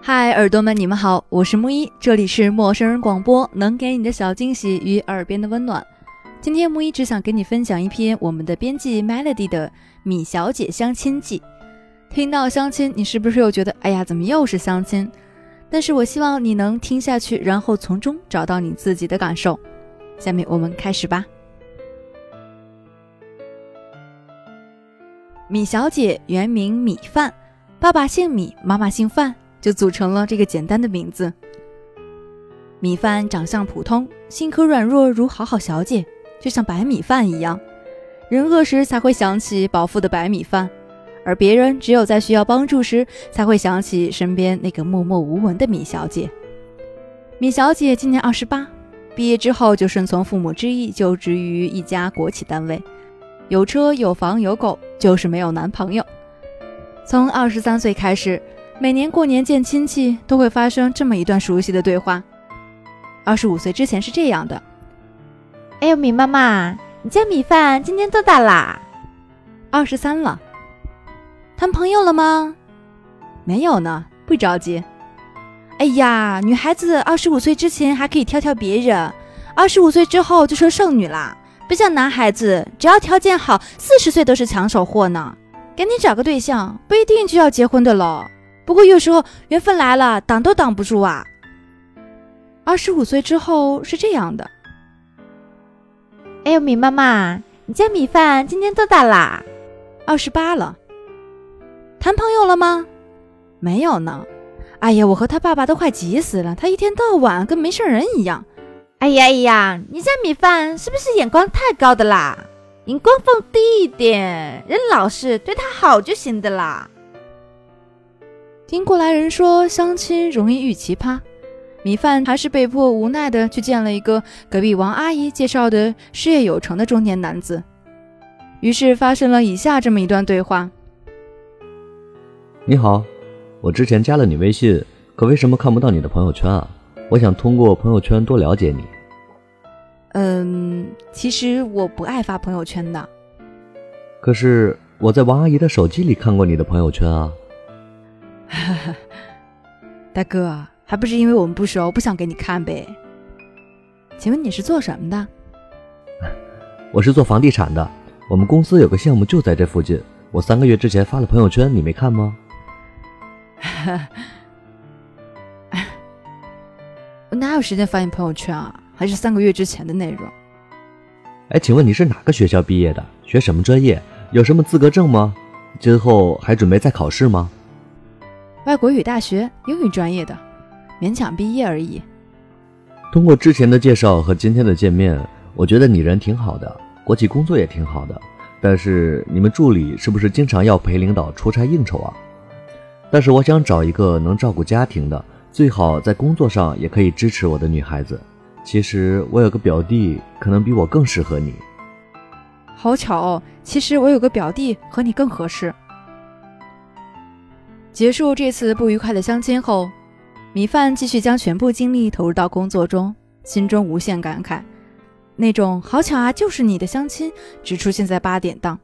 嗨，耳朵们，你们好，我是木一，这里是陌生人广播，能给你的小惊喜与耳边的温暖。今天木一只想给你分享一篇我们的编辑 Melody 的《米小姐相亲记》。听到相亲，你是不是又觉得，哎呀，怎么又是相亲？但是我希望你能听下去，然后从中找到你自己的感受。下面我们开始吧。米小姐原名米饭，爸爸姓米，妈妈姓范。就组成了这个简单的名字。米饭长相普通，性格软弱如好好小姐，就像白米饭一样。人饿时才会想起饱腹的白米饭，而别人只有在需要帮助时才会想起身边那个默默无闻的米小姐。米小姐今年二十八，毕业之后就顺从父母之意就职于一家国企单位，有车有房有狗，就是没有男朋友。从二十三岁开始。每年过年见亲戚都会发生这么一段熟悉的对话。二十五岁之前是这样的：“哎呦，米妈妈，你家米饭今年多大啦？”“二十三了。”“谈朋友了吗？”“没有呢，不着急。”“哎呀，女孩子二十五岁之前还可以挑挑别人，二十五岁之后就成剩女啦。不像男孩子，只要条件好，四十岁都是抢手货呢。赶紧找个对象，不一定就要结婚的了。”不过有时候缘分来了，挡都挡不住啊。二十五岁之后是这样的。哎呦，米妈妈，你家米饭今年多大啦？二十八了。谈朋友了吗？没有呢。哎呀，我和他爸爸都快急死了，他一天到晚跟没事人一样。哎呀哎呀，你家米饭是不是眼光太高的啦？眼光放低一点，人老实，对他好就行的啦。听过来人说，相亲容易遇奇葩，米饭还是被迫无奈的去见了一个隔壁王阿姨介绍的事业有成的中年男子。于是发生了以下这么一段对话：你好，我之前加了你微信，可为什么看不到你的朋友圈啊？我想通过朋友圈多了解你。嗯，其实我不爱发朋友圈的。可是我在王阿姨的手机里看过你的朋友圈啊。大哥，还不是因为我们不熟，不想给你看呗？请问你是做什么的？我是做房地产的，我们公司有个项目就在这附近。我三个月之前发了朋友圈，你没看吗？我哪有时间发你朋友圈啊？还是三个月之前的内容。哎，请问你是哪个学校毕业的？学什么专业？有什么资格证吗？今后还准备再考试吗？外国语大学英语专业的，勉强毕业而已。通过之前的介绍和今天的见面，我觉得你人挺好的，国企工作也挺好的。但是你们助理是不是经常要陪领导出差应酬啊？但是我想找一个能照顾家庭的，最好在工作上也可以支持我的女孩子。其实我有个表弟，可能比我更适合你。好巧哦，其实我有个表弟和你更合适。结束这次不愉快的相亲后，米饭继续将全部精力投入到工作中，心中无限感慨。那种好巧啊，就是你的相亲只出现在八点档。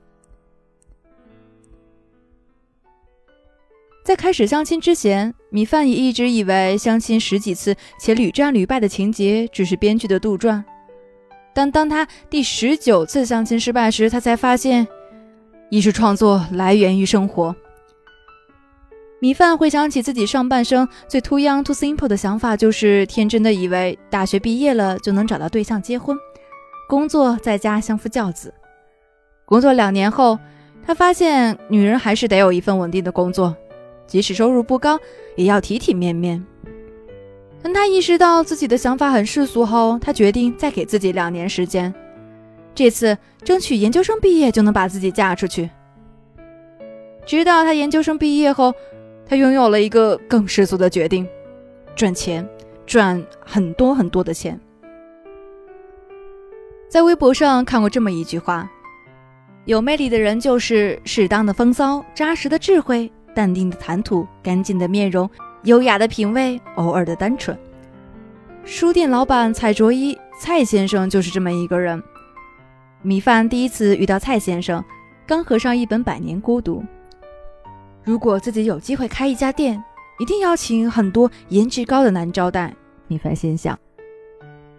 在开始相亲之前，米饭也一直以为相亲十几次且屡战屡败的情节只是编剧的杜撰。但当他第十九次相亲失败时，他才发现，艺术创作来源于生活。米饭回想起自己上半生最 too young too simple 的想法，就是天真的以为大学毕业了就能找到对象结婚，工作在家相夫教子。工作两年后，他发现女人还是得有一份稳定的工作，即使收入不高，也要体体面面。当他意识到自己的想法很世俗后，他决定再给自己两年时间，这次争取研究生毕业就能把自己嫁出去。直到他研究生毕业后。他拥有了一个更世俗的决定：赚钱，赚很多很多的钱。在微博上看过这么一句话：有魅力的人就是适当的风骚、扎实的智慧、淡定的谈吐、干净的面容、优雅的品味、偶尔的单纯。书店老板蔡卓一，蔡先生就是这么一个人。米饭第一次遇到蔡先生，刚合上一本《百年孤独》。如果自己有机会开一家店，一定要请很多颜值高的男招待。米饭心想。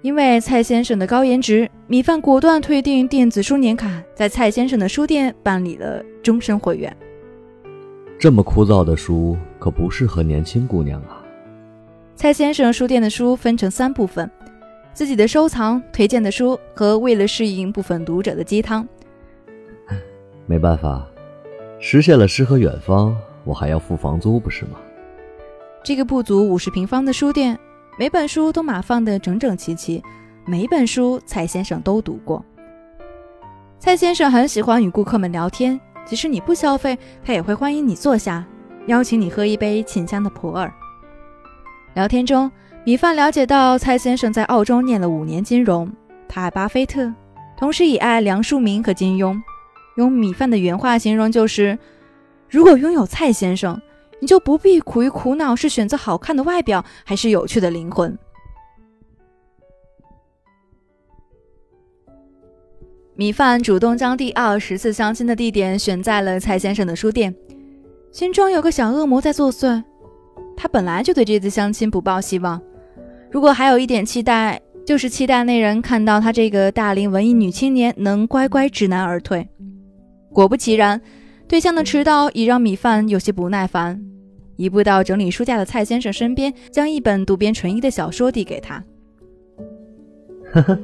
因为蔡先生的高颜值，米饭果断退订电子书年卡，在蔡先生的书店办理了终身会员。这么枯燥的书可不适合年轻姑娘啊。蔡先生书店的书分成三部分：自己的收藏、推荐的书和为了适应部分读者的鸡汤。没办法，实现了诗和远方，我还要付房租，不是吗？这个不足五十平方的书店。每本书都码放得整整齐齐，每本书蔡先生都读过。蔡先生很喜欢与顾客们聊天，即使你不消费，他也会欢迎你坐下，邀请你喝一杯沁香的普洱。聊天中，米饭了解到蔡先生在澳洲念了五年金融，他爱巴菲特，同时也爱梁漱溟和金庸。用米饭的原话形容就是：如果拥有蔡先生。你就不必苦于苦恼是选择好看的外表还是有趣的灵魂。米饭主动将第二十次相亲的地点选在了蔡先生的书店，心中有个小恶魔在作祟。他本来就对这次相亲不抱希望，如果还有一点期待，就是期待那人看到他这个大龄文艺女青年能乖乖知难而退。果不其然。对象的迟到已让米饭有些不耐烦，移步到整理书架的蔡先生身边，将一本渡边淳一的小说递给他。呵呵，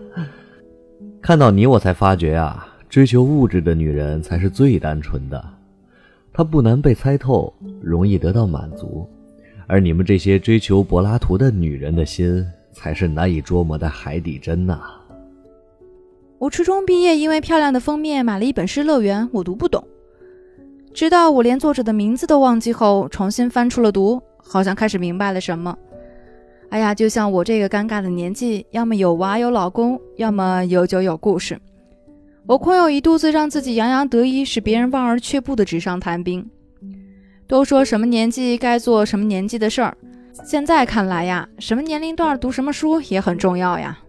看到你我才发觉啊，追求物质的女人才是最单纯的，她不难被猜透，容易得到满足，而你们这些追求柏拉图的女人的心，才是难以捉摸的海底针呐。我初中毕业，因为漂亮的封面买了一本《失乐园》，我读不懂。直到我连作者的名字都忘记后，重新翻出了读，好像开始明白了什么。哎呀，就像我这个尴尬的年纪，要么有娃有老公，要么有酒有故事。我空有一肚子让自己洋洋得意，使别人望而却步的纸上谈兵。都说什么年纪该做什么年纪的事儿，现在看来呀，什么年龄段读什么书也很重要呀。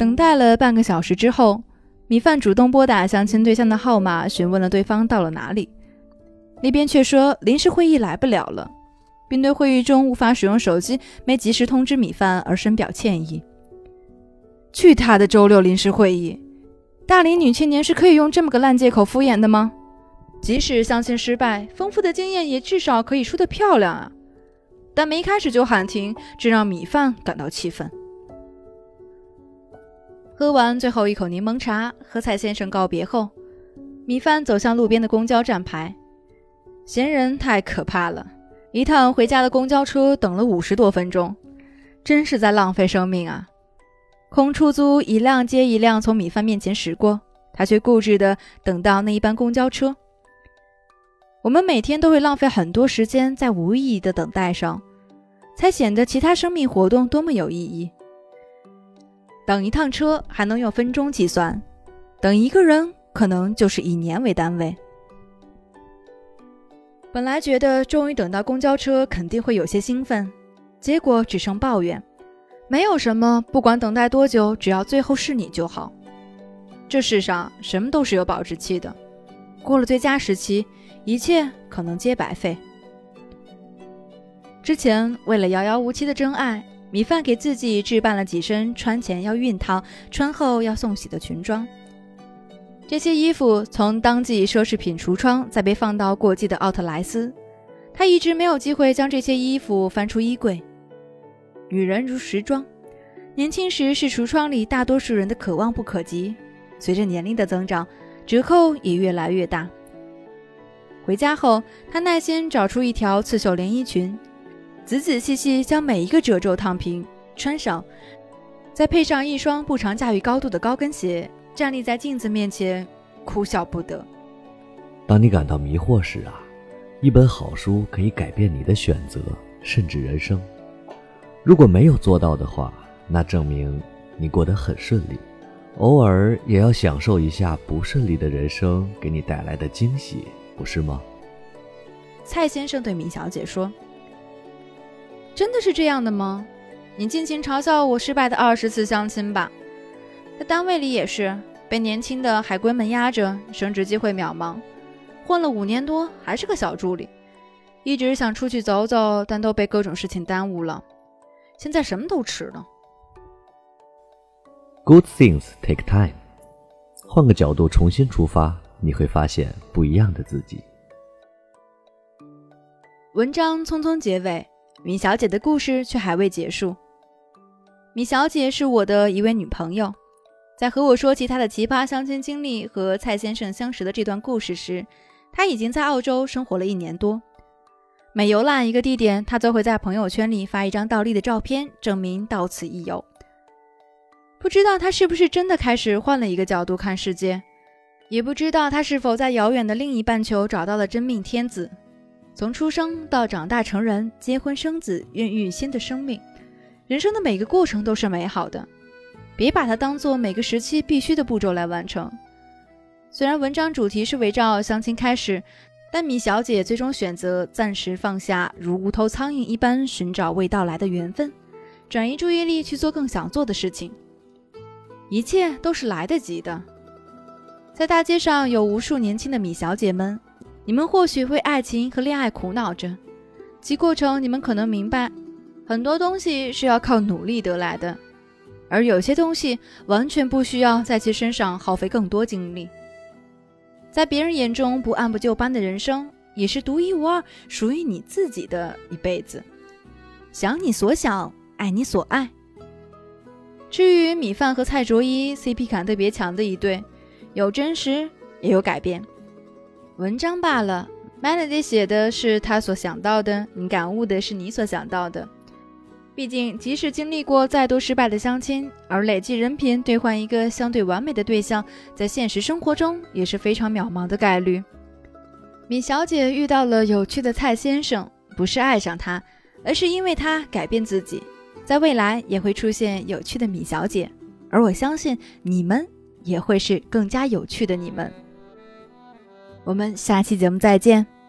等待了半个小时之后。米饭主动拨打相亲对象的号码，询问了对方到了哪里，那边却说临时会议来不了了，并对会议中无法使用手机、没及时通知米饭而深表歉意。去他的周六临时会议！大龄女青年是可以用这么个烂借口敷衍的吗？即使相亲失败，丰富的经验也至少可以输得漂亮啊！但没开始就喊停，这让米饭感到气愤。喝完最后一口柠檬茶，和蔡先生告别后，米饭走向路边的公交站牌。闲人太可怕了，一趟回家的公交车等了五十多分钟，真是在浪费生命啊！空出租一辆接一辆从米饭面前驶过，他却固执地等到那一班公交车。我们每天都会浪费很多时间在无意义的等待上，才显得其他生命活动多么有意义。等一趟车还能用分钟计算，等一个人可能就是以年为单位。本来觉得终于等到公交车肯定会有些兴奋，结果只剩抱怨。没有什么，不管等待多久，只要最后是你就好。这世上什么都是有保质期的，过了最佳时期，一切可能皆白费。之前为了遥遥无期的真爱。米饭给自己置办了几身穿前要熨烫、穿后要送洗的裙装。这些衣服从当季奢侈品橱窗再被放到过季的奥特莱斯，他一直没有机会将这些衣服翻出衣柜。女人如时装，年轻时是橱窗里大多数人的可望不可及，随着年龄的增长，折扣也越来越大。回家后，他耐心找出一条刺绣连衣裙。仔仔细细将每一个褶皱烫平，穿上，再配上一双不常驾驭高度的高跟鞋，站立在镜子面前，哭笑不得。当你感到迷惑时啊，一本好书可以改变你的选择，甚至人生。如果没有做到的话，那证明你过得很顺利。偶尔也要享受一下不顺利的人生给你带来的惊喜，不是吗？蔡先生对米小姐说。真的是这样的吗？你尽情嘲笑我失败的二十次相亲吧。在单位里也是被年轻的海归们压着，升职机会渺茫。混了五年多还是个小助理，一直想出去走走，但都被各种事情耽误了。现在什么都迟了。Good things take time。换个角度重新出发，你会发现不一样的自己。文章匆匆结尾，米小姐的故事却还未结束。米小姐是我的一位女朋友，在和我说起她的奇葩相亲经历和蔡先生相识的这段故事时，她已经在澳洲生活了一年多。每游览一个地点，她都会在朋友圈里发一张倒立的照片，证明到此一游。不知道她是不是真的开始换了一个角度看世界，也不知道她是否在遥远的另一半球找到了真命天子。从出生到长大成人、结婚生子、孕育新的生命，人生的每个过程都是美好的。别把它当做每个时期必须的步骤来完成。虽然文章主题是围绕相亲开始，但米小姐最终选择暂时放下，如无头苍蝇一般寻找未到来的缘分，转移注意力去做更想做的事情。一切都是来得及的。在大街上有无数年轻的米小姐们，你们或许为爱情和恋爱苦恼着，其过程你们可能明白，很多东西是要靠努力得来的，而有些东西完全不需要在其身上耗费更多精力。在别人眼中不按部就班的人生，也是独一无二属于你自己的一辈子。想你所想，爱你所爱。至于米饭和蔡卓依 CP 感特别强的一对，有真实也有改变。文章罢了，Melody 写的是他所想到的，你感悟的是你所想到的。毕竟，即使经历过再多失败的相亲，而累计人品兑换一个相对完美的对象，在现实生活中也是非常渺茫的概率。米小姐遇到了有趣的蔡先生，不是爱上他，而是因为他改变自己。在未来也会出现有趣的米小姐，而我相信你们也会是更加有趣的你们。我们下期节目再见。